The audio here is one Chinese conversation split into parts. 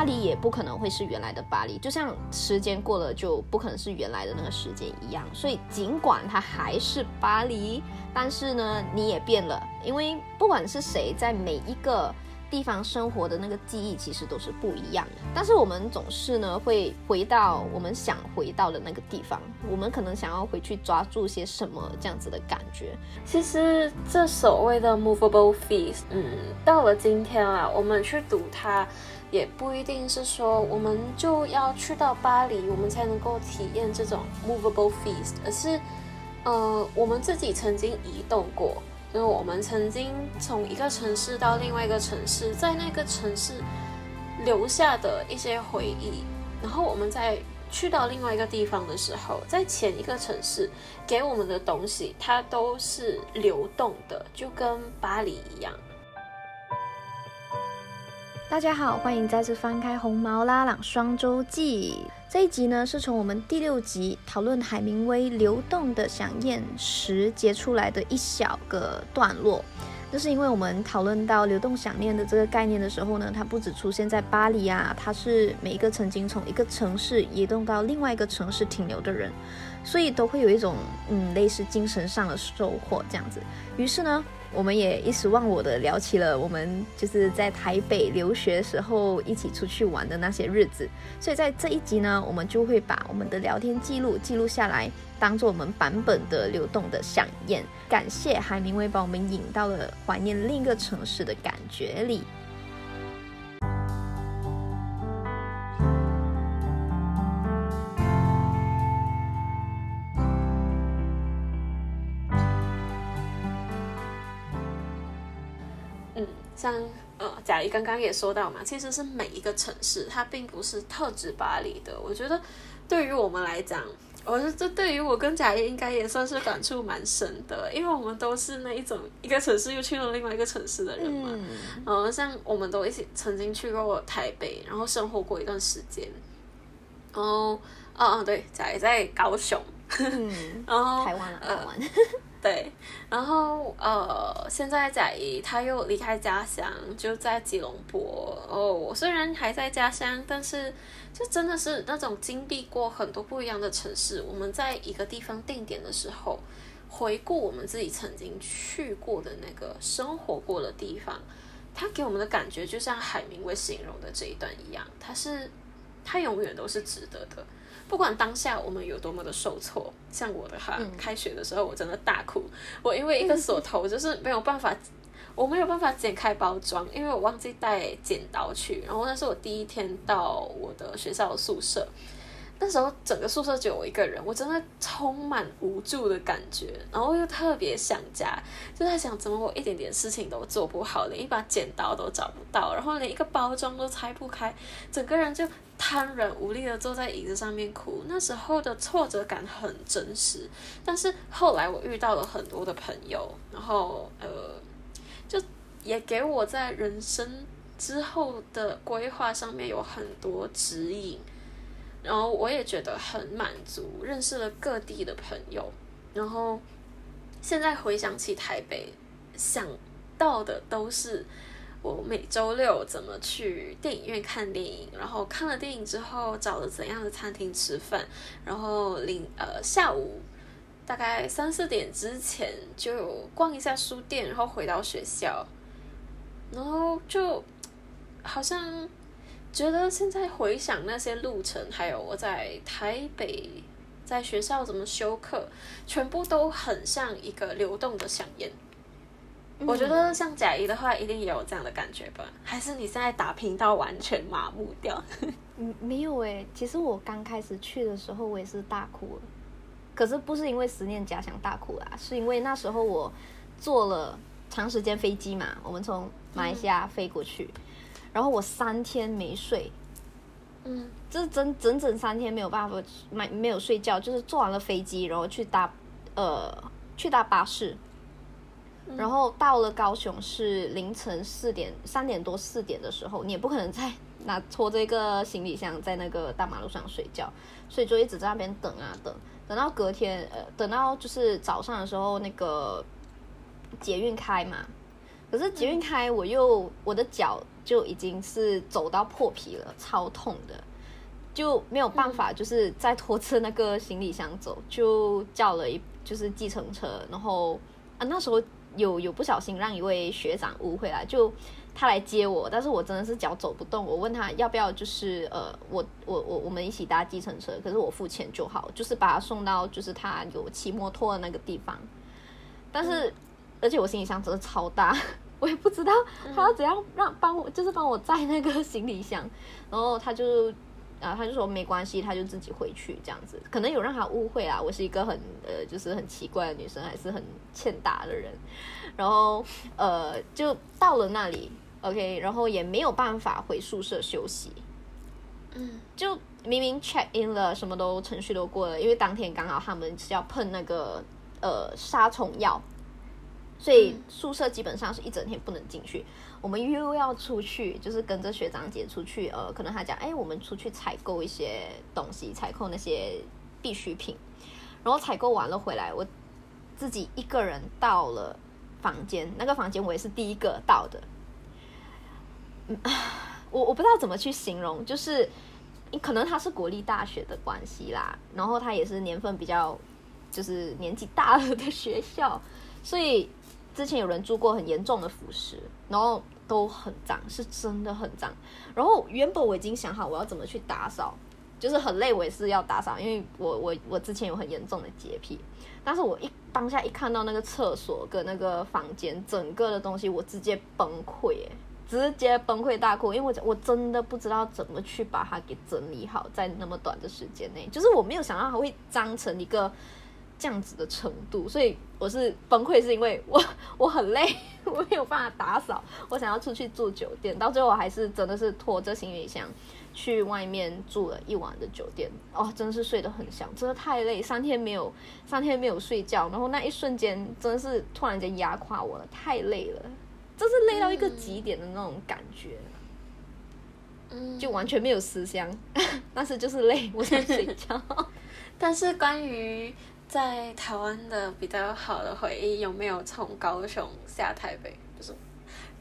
巴黎也不可能会是原来的巴黎，就像时间过了就不可能是原来的那个时间一样。所以尽管它还是巴黎，但是呢，你也变了，因为不管是谁在每一个。地方生活的那个记忆其实都是不一样的，但是我们总是呢会回到我们想回到的那个地方，我们可能想要回去抓住些什么这样子的感觉。其实这所谓的 movable feast，嗯，到了今天啊，我们去读它，也不一定是说我们就要去到巴黎，我们才能够体验这种 movable feast，而是，呃，我们自己曾经移动过。就是我们曾经从一个城市到另外一个城市，在那个城市留下的一些回忆，然后我们在去到另外一个地方的时候，在前一个城市给我们的东西，它都是流动的，就跟巴黎一样。大家好，欢迎再次翻开《红毛拉朗双周记》这一集呢，是从我们第六集讨论海明威《流动的响宴》时截出来的一小个段落。那是因为我们讨论到流动想念的这个概念的时候呢，它不只出现在巴黎啊，它是每一个曾经从一个城市移动到另外一个城市停留的人，所以都会有一种嗯类似精神上的收获这样子。于是呢。我们也一时忘我的聊起了我们就是在台北留学时候一起出去玩的那些日子，所以在这一集呢，我们就会把我们的聊天记录记录下来，当做我们版本的流动的响宴。感谢海明威把我们引到了怀念另一个城市的感觉里。像呃，贾怡刚刚也说到嘛，其实是每一个城市，它并不是特指巴黎的。我觉得对于我们来讲，我是这对于我跟贾怡应该也算是感触蛮深的，因为我们都是那一种一个城市又去了另外一个城市的人嘛。嗯，像我们都一起曾经去过台北，然后生活过一段时间。然后，哦哦，对，贾怡在高雄，然后台湾了，台湾。对，然后呃，现在贾怡他又离开家乡，就在吉隆坡哦。我虽然还在家乡，但是就真的是那种经历过很多不一样的城市。我们在一个地方定点的时候，回顾我们自己曾经去过的那个生活过的地方，他给我们的感觉就像海明威形容的这一段一样，他是他永远都是值得的。不管当下我们有多么的受挫，像我的哈，开学的时候我真的大哭，我因为一个锁头就是没有办法，我没有办法剪开包装，因为我忘记带剪刀去，然后那是我第一天到我的学校宿舍。那时候整个宿舍只有我一个人，我真的充满无助的感觉，然后又特别想家，就在想怎么我一点点事情都做不好，连一把剪刀都找不到，然后连一个包装都拆不开，整个人就瘫软无力的坐在椅子上面哭。那时候的挫折感很真实，但是后来我遇到了很多的朋友，然后呃，就也给我在人生之后的规划上面有很多指引。然后我也觉得很满足，认识了各地的朋友。然后现在回想起台北，想到的都是我每周六怎么去电影院看电影，然后看了电影之后找了怎样的餐厅吃饭，然后零呃下午大概三四点之前就逛一下书店，然后回到学校，然后就好像。觉得现在回想那些路程，还有我在台北在学校怎么修课，全部都很像一个流动的响宴。我觉得像贾怡的话，一定也有这样的感觉吧？还是你现在打拼到完全麻木掉？嗯，没有诶。其实我刚开始去的时候，我也是大哭了。可是不是因为思念家乡大哭啦，是因为那时候我坐了长时间飞机嘛，我们从马来西亚飞过去。然后我三天没睡，嗯，就是整整整三天没有办法没没有睡觉，就是坐完了飞机，然后去搭呃去搭巴士，然后到了高雄是凌晨四点三点多四点的时候，你也不可能再拿拖着一个行李箱在那个大马路上睡觉，所以就一直在那边等啊等，等到隔天呃等到就是早上的时候那个捷运开嘛，可是捷运开我又我的脚。就已经是走到破皮了，超痛的，就没有办法，就是再拖着那个行李箱走，就叫了一就是计程车，然后啊那时候有有不小心让一位学长误会了，就。他来接我，但是我真的是脚走不动。我问他要不要，就是呃，我我我我们一起搭计程车，可是我付钱就好，就是把他送到就是他有骑摩托的那个地方。但是，而且我行李箱真的超大，我也不知道他要怎样让帮我，就是帮我载那个 行李箱。然后他就啊，他就说没关系，他就自己回去这样子。可能有让他误会啊，我是一个很呃，就是很奇怪的女生，还是很欠打的人。然后呃，就到了那里。OK，然后也没有办法回宿舍休息，嗯，就明明 check in 了，什么都程序都过了，因为当天刚好他们是要喷那个呃杀虫药，所以宿舍基本上是一整天不能进去。我们又要出去，就是跟着学长姐出去，呃，可能他讲，哎，我们出去采购一些东西，采购那些必需品，然后采购完了回来，我自己一个人到了房间，那个房间我也是第一个到的。嗯我我不知道怎么去形容，就是可能他是国立大学的关系啦，然后他也是年份比较就是年纪大了的学校，所以之前有人住过很严重的腐蚀，然后都很脏，是真的很脏。然后原本我已经想好我要怎么去打扫，就是很累我也是要打扫，因为我我我之前有很严重的洁癖，但是我一当下一看到那个厕所跟那个房间整个的东西，我直接崩溃哎。直接崩溃大哭，因为我我真的不知道怎么去把它给整理好，在那么短的时间内，就是我没有想到它会脏成一个这样子的程度，所以我是崩溃，是因为我我很累，我没有办法打扫，我想要出去住酒店，到最后我还是真的是拖着行李箱去外面住了一晚的酒店，哦，真的是睡得很香，真的太累，三天没有三天没有睡觉，然后那一瞬间真的是突然间压垮我了，太累了。就是累到一个极点的那种感觉，嗯，就完全没有思乡，但是就是累，我想睡觉。但是关于在台湾的比较好的回忆，有没有从高雄下台北，就是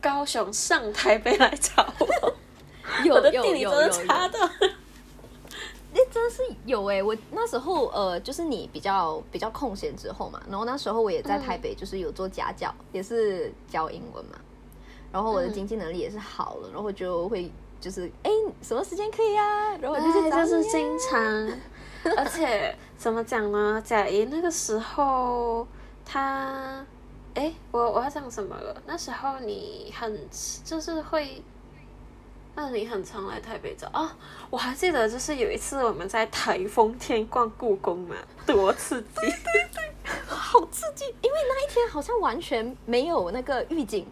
高雄上台北来找我？有的地理真的差的。哎，真是有哎！我那时候呃，就是你比较比较空闲之后嘛，然后那时候我也在台北，就是有做家教，也是教英文嘛。然后我的经济能力也是好了，然后就会就是哎，什么时间可以啊？然后就是就是经常，而且怎么讲呢？贾怡那个时候他哎，我我要讲什么了？那时候你很就是会。那你很常来台北找啊？我还记得，就是有一次我们在台风天逛故宫嘛，多刺激！对对对，好刺激！因为那一天好像完全没有那个预警，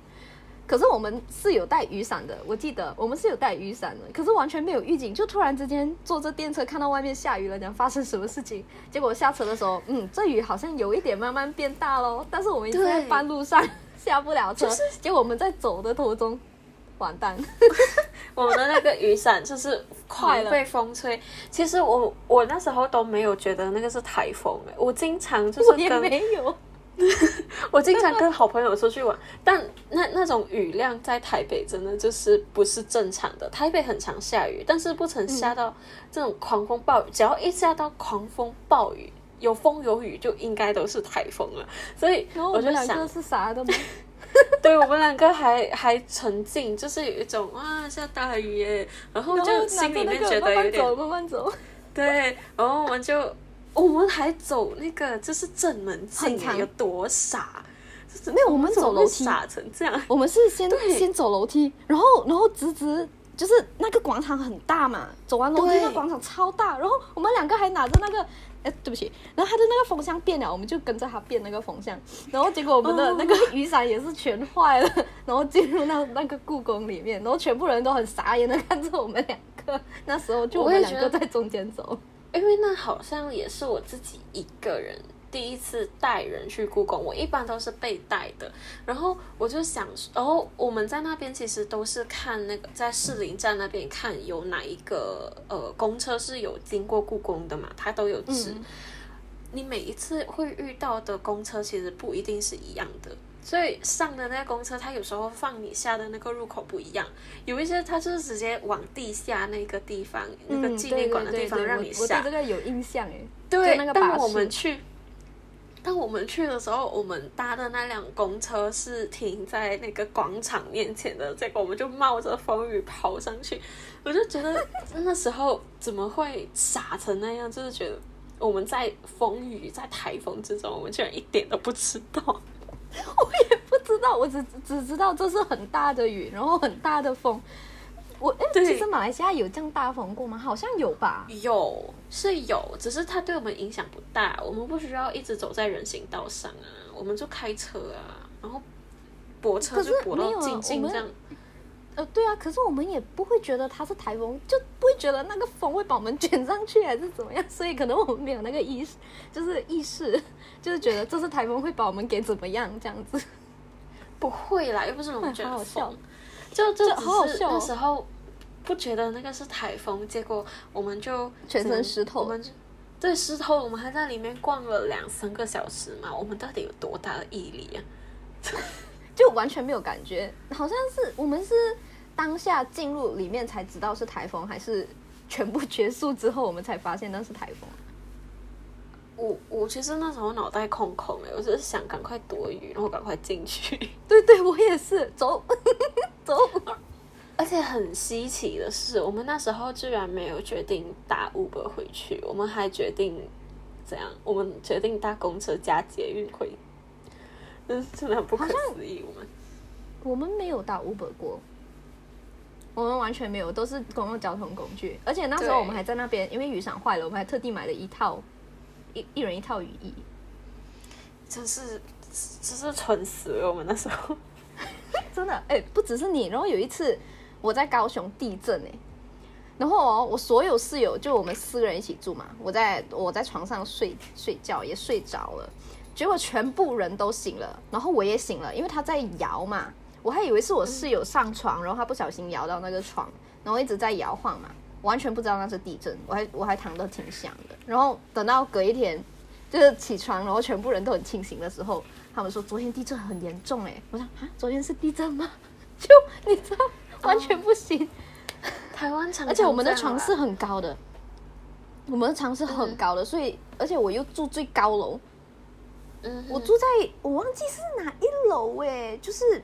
可是我们是有带雨伞的。我记得我们是有带雨伞的，可是完全没有预警，就突然之间坐着电车看到外面下雨了，讲发生什么事情？结果下车的时候，嗯，这雨好像有一点慢慢变大喽。但是我们一直在半路上下不了车，结果我们在走的途中。完蛋！我们的那个雨伞就是快被风吹。其实我我那时候都没有觉得那个是台风哎，我经常就是跟没有，我经常跟好朋友出去玩，但那那种雨量在台北真的就是不是正常的。台北很常下雨，但是不曾下到这种狂风暴雨。只要一下到狂风暴雨，有风有雨，就应该都是台风了。所以 我就想是啥的吗？对我们两个还还沉浸，就是有一种哇下大雨耶，然后就心里面觉得有点慢慢走，对，然后我们就我们还走那个就是正门进，有多傻？没有，我们走楼梯傻成这样，我们是先先走楼梯，然后然后直直就是那个广场很大嘛，走完楼梯那广场超大，然后我们两个还拿着那个。哎，对不起，然后他的那个风向变了，我们就跟着他变那个风向，然后结果我们的那个雨伞也是全坏了，然后进入那那个故宫里面，然后全部人都很傻眼的看着我们两个，那时候就我们两个在中间走，因为那好像也是我自己一个人。第一次带人去故宫，我一般都是被带的。然后我就想，然后我们在那边其实都是看那个在士林站那边看有哪一个呃公车是有经过故宫的嘛，它都有指。你每一次会遇到的公车其实不一定是一样的，所以上的那个公车，它有时候放你下的那个入口不一样，有一些它就是直接往地下那个地方，那个纪念馆的地方让你下我对下。这个有印象哎。对就那个，巴当我们去，当我们去的时候，我们搭的那辆公车是停在那个广场面前的，结果我们就冒着风雨跑上去，我就觉得那时候怎么会傻成那样，就是觉得我们在风雨在台风之中，我们居然一点都不知道。不知道，我只只知道这是很大的雨，然后很大的风。我哎，其实马来西亚有这样大风过吗？好像有吧。有是有，只是它对我们影响不大，我们不需要一直走在人行道上啊，我们就开车啊，然后泊车就泊到静静这样。呃，对啊，可是我们也不会觉得它是台风，就不会觉得那个风会把我们 卷上去还是怎么样，所以可能我们没有那个意识，就是意识，就是觉得这是台风会把我们给怎么样这样子。不会啦，又不是龙卷哎 好好笑风，就就是好好笑哦那时候不觉得那个是台风，结果我们就全身湿透我们就对湿透，我们还在里面逛了两三个小时嘛，我们到底有多大的毅力啊？就完全没有感觉，好像是我们是当下进入里面才知道是台风，还是全部结束之后我们才发现那是台风。我我其实那时候脑袋空空的，我只是想赶快躲雨，然后赶快进去。对对，我也是，走 走。而且很稀奇的是，我们那时候居然没有决定搭 Uber 回去，我们还决定怎样？我们决定搭公车加捷运回，真是真的很不可思议。我们我们没有到 Uber 过，我们完全没有，都是公共交通工具。而且那时候我们还在那边，因为雨伞坏了，我们还特地买了一套一一人一套雨衣。真是真是蠢死了。我们那时候，真的，哎、不只是你，然后有一次我在高雄地震哎、然后哦，我所有室友就我们四个人一起住嘛，我在我在床上睡睡觉也睡着了，结果全部人都醒了，然后我也醒了，因为他在摇嘛，我还以为是我室友上床，然后他不小心摇到那个床，然后一直在摇晃嘛，完全不知道那是地震，我还我还躺得挺香的，然后等到隔一天就是起床，然后全部人都很清醒的时候，他们说昨天地震很严重哎，我想啊，昨天是地震吗？就你知道，完全不行。台湾常常而且我们的床是很高的，我们的床是很高的，所以而且我又住最高楼，我住在我忘记是哪一楼哎，就是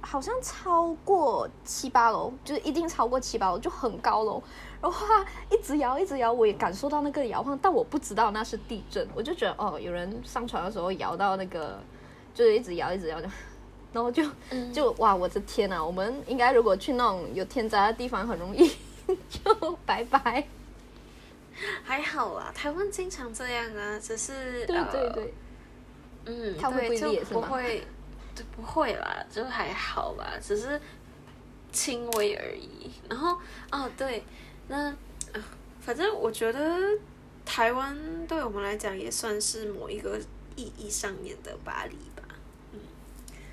好像超过七八楼，就是一定超过七八楼，就很高楼。然后它一直摇，一直摇，我也感受到那个摇晃，但我不知道那是地震，我就觉得哦，有人上床的时候摇到那个，就是一直摇，一直摇，然后就就哇，我的天呐！我们应该如果去那种有天灾的地方，很容易 就拜拜。还好啦，台湾经常这样啊，只是对对呃对，嗯，它会对就不会裂是吗不会，就不会啦，就还好吧，只是轻微而已。然后哦，对，那、呃反正我觉得台湾对我们来讲也算是某一个意义上面的巴黎吧。嗯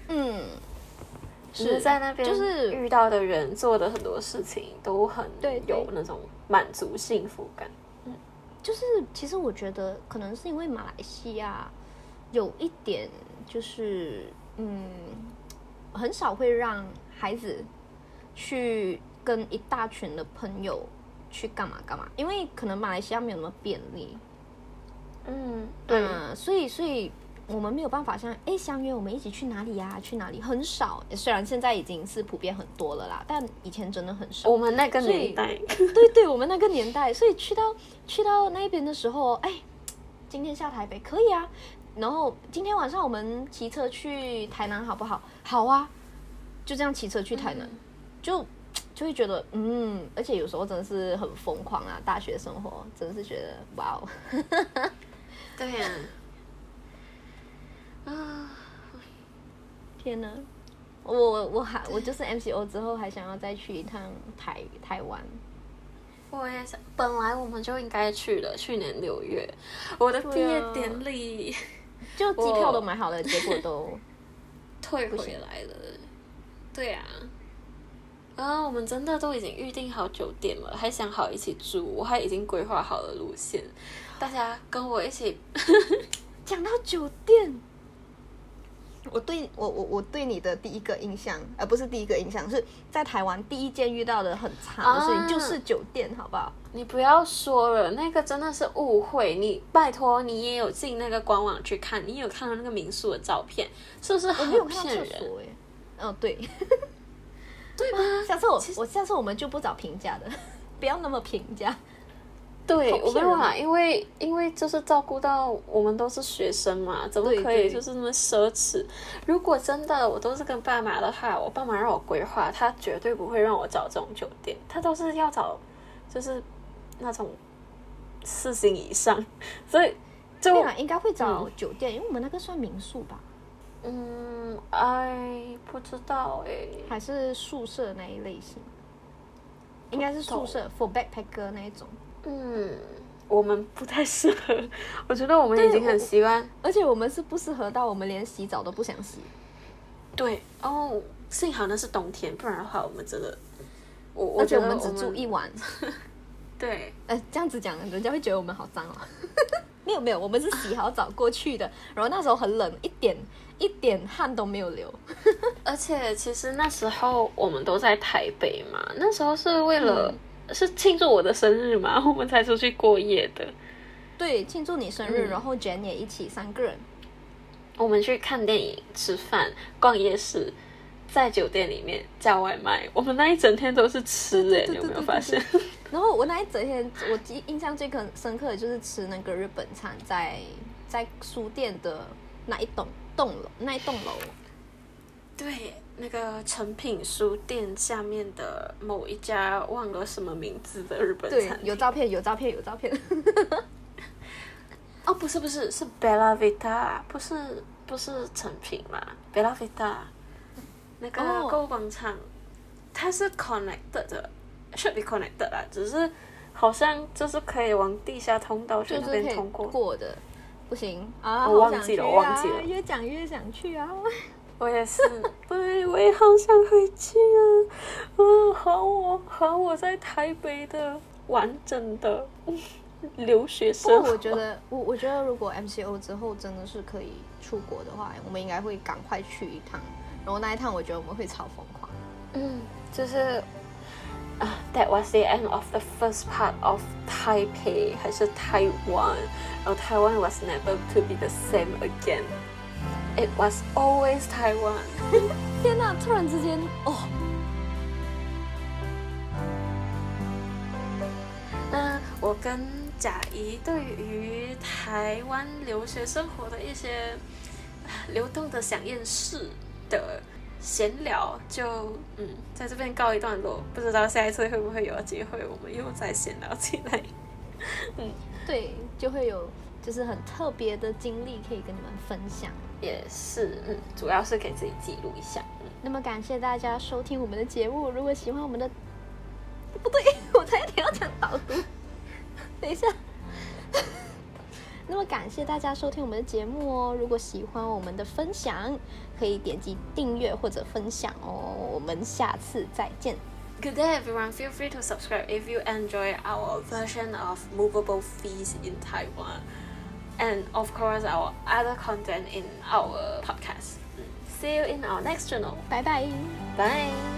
嗯，是在那边就是遇到的人做的很多事情都很有那种满足幸福感。就是其实我觉得可能是因为马来西亚有一点就是嗯，很少会让孩子去跟一大群的朋友去干嘛干嘛，因为可能马来西亚没有那么便利，嗯，对，嗯，所以所以我们没有办法像哎相约我们一起去哪里呀、去哪里很少，虽然现在已经是普遍很多了啦，但以前真的很少。我们那个年代，对对，我们那个年代，所以去到去到那边的时候，哎，今天下台北可以啊，然后今天晚上我们骑车去台南好不好？好啊，就这样骑车去台南，就就会觉得嗯，而且有时候真的是很疯狂啊，大学生活真的是觉得哇哦，对呀、啊，天呐，我我还我就是 MCO 之后还想要再去一趟台台湾，我也想，本来我们就应该去的，去年六月，我的毕业典礼就 机票都买好了，结果都 退回来了。对啊，啊，我们真的都已经预定好酒店了，还想好一起住，我还已经规划好了路线，大家跟我一起。讲到酒店，我对我我我对你的第一个印象，而、不是第一个印象，是在台湾第一件遇到的很差的事情，啊就是酒店，好不好？你不要说了，那个真的是误会。你拜托，你也有进那个官网去看，你有看到那个民宿的照片，是不是很看到骗人？哎，嗯，对，对吧？下次我我下次我们就不找平价的，不要那么平价。对，我没有办法，因为因为就是照顾到我们都是学生嘛，怎么可以就是那么奢侈？如果真的我都是跟爸妈的话，我爸妈让我规划，他绝对不会让我找这种酒店，他都是要找就是那种四星以上，所以就对啊，应该会找酒店，因为我们那个算民宿吧，嗯，哎，不知道哎，还是宿舍那一类型？应该是宿舍 for backpacker 那一种。嗯，我们不太适合，我觉得我们已经很习惯。而且我们是不适合到我们连洗澡都不想洗。对哦，幸好那是冬天，不然的话我们真的，我我觉得我们只住一晚，对，呃，这样子讲，人家会觉得我们好脏哦。没有没有，我们是洗好澡过去的，然后那时候很冷，一点一点汗都没有流。而且其实那时候我们都在台北嘛，那时候是为了、是庆祝我的生日嘛，我们才出去过夜的。对，庆祝你生日，嗯然后 Jen 也一起三个人。我们去看电影、吃饭、逛夜市，在酒店里面叫外卖，我们那一整天都是吃诶，对对你有没有发现？然后我那一整天，我记印象最深深刻的就是吃那个日本餐，在在书店的那一栋栋楼，那一栋楼。对，那个成品书店下面的某一家忘了什么名字的日本对餐，厅。有照片，有照片，有照片。哦，不是不是，是 Bella Vita，不是不是成品嘛，Bella Vita，那个哦购物广场，它是 connected 的，should be connected 啦，只是好像就是可以往地下通道去那边通过。过的，不行啊！我忘记了去我忘记了啊越讲越想去啊！我也是，对，我也好想回去啊！嗯，好我和我在台北的完整的留学生我觉得，我我觉得如果 MCO 之后真的是可以出国的话，我们应该会赶快去一趟。然后那一趟，我觉得我们会超疯狂。嗯，就是啊、t h a t was the end of the first part of Taipei 还是 Taiwan，然后 Taiwan was never to be the same again. It was always Taiwan. 天哪！突然之间，哦，那我跟贾怡对于台湾留学生活的一些啊流动的响应式的闲聊就，嗯在这边告一段落。不知道下一次会不会有机会，我们又再闲聊起来。嗯对，就会有就是很特别的经历可以跟你们分享。也是，嗯，主要是给自己记录一下。嗯，那么感谢大家收听我们的节目。如果喜欢我们的，不对，我才点要讲导读。等一下。那么感谢大家收听我们的节目哦。如果喜欢我们的分享，可以点击订阅或者分享哦。我们下次再见。Good day, everyone. Feel free to subscribe if you enjoy our version of movable fees in Taiwan, and of course our other content in our podcast. See you in our next channel. Bye bye. Bye.